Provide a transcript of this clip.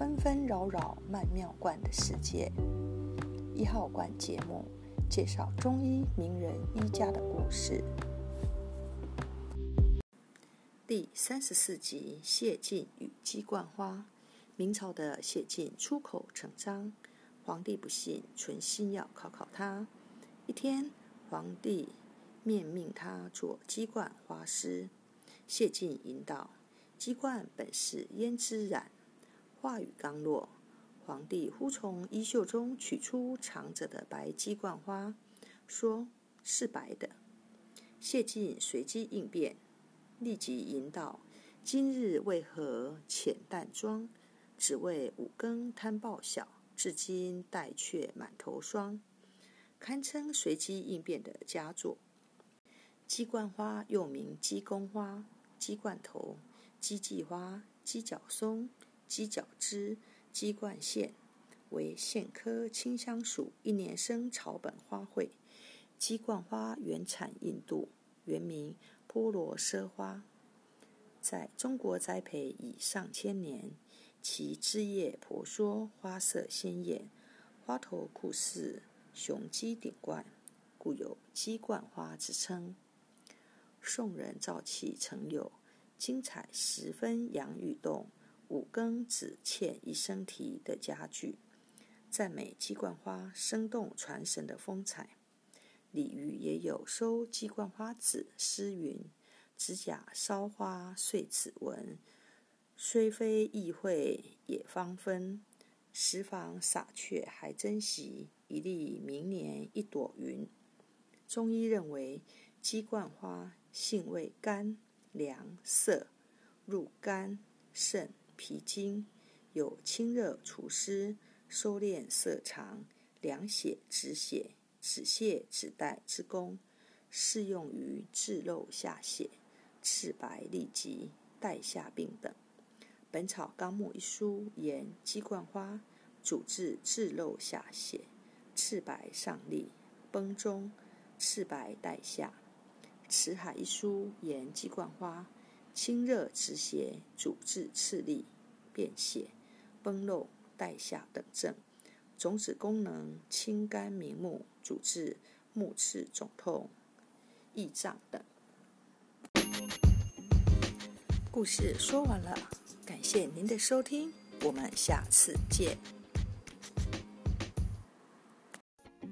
纷纷扰扰曼妙观的世界。一号馆节目介绍中医名人医家的故事。第三十四集：谢晋与鸡冠花。明朝的谢晋出口成章，皇帝不信，存心要考考他。一天，皇帝面命他做鸡冠花师。谢晋引导：“鸡冠本是胭脂染。”话语刚落，皇帝忽从衣袖中取出藏着的白鸡冠花，说是白的。谢晋随机应变。立即引导：今日为何浅淡妆？只为五更贪报晓，至今待却满头霜。堪称随机应变的佳作。鸡冠花又名鸡公花、鸡冠头、鸡髻花、鸡角松、鸡角枝、鸡冠线，为苋科清香属一年生草本花卉。鸡冠花原产印度，原名。波罗奢花在中国栽培已上千年，其枝叶婆娑，花色鲜艳，花头酷似雄鸡顶冠，故有“鸡冠花”之称。宋人造器曾有“精彩十分杨雨动，五更只欠一声啼”的佳句，赞美鸡冠花生动传神的风采。李渔也有收鸡冠花籽诗云：“指甲烧花碎指纹，虽非意会也芳芬。十房洒却还珍惜，一粒明年一朵云。”中医认为，鸡冠花性味甘凉涩，入肝肾脾经，有清热除湿、收敛色肠、凉血止血。止泻止带之功，适用于治漏下泻、赤白痢疾、带下病等。《本草纲目》一书言，鸡冠花主治治漏下泻、赤白上痢、崩中、赤白带下。《辞海》一书言，鸡冠花清热止血，主治赤痢、便血、崩漏、带下等症。种子功能清肝明目，主治目赤肿痛、翳胀等。故事说完了，感谢您的收听，我们下次见。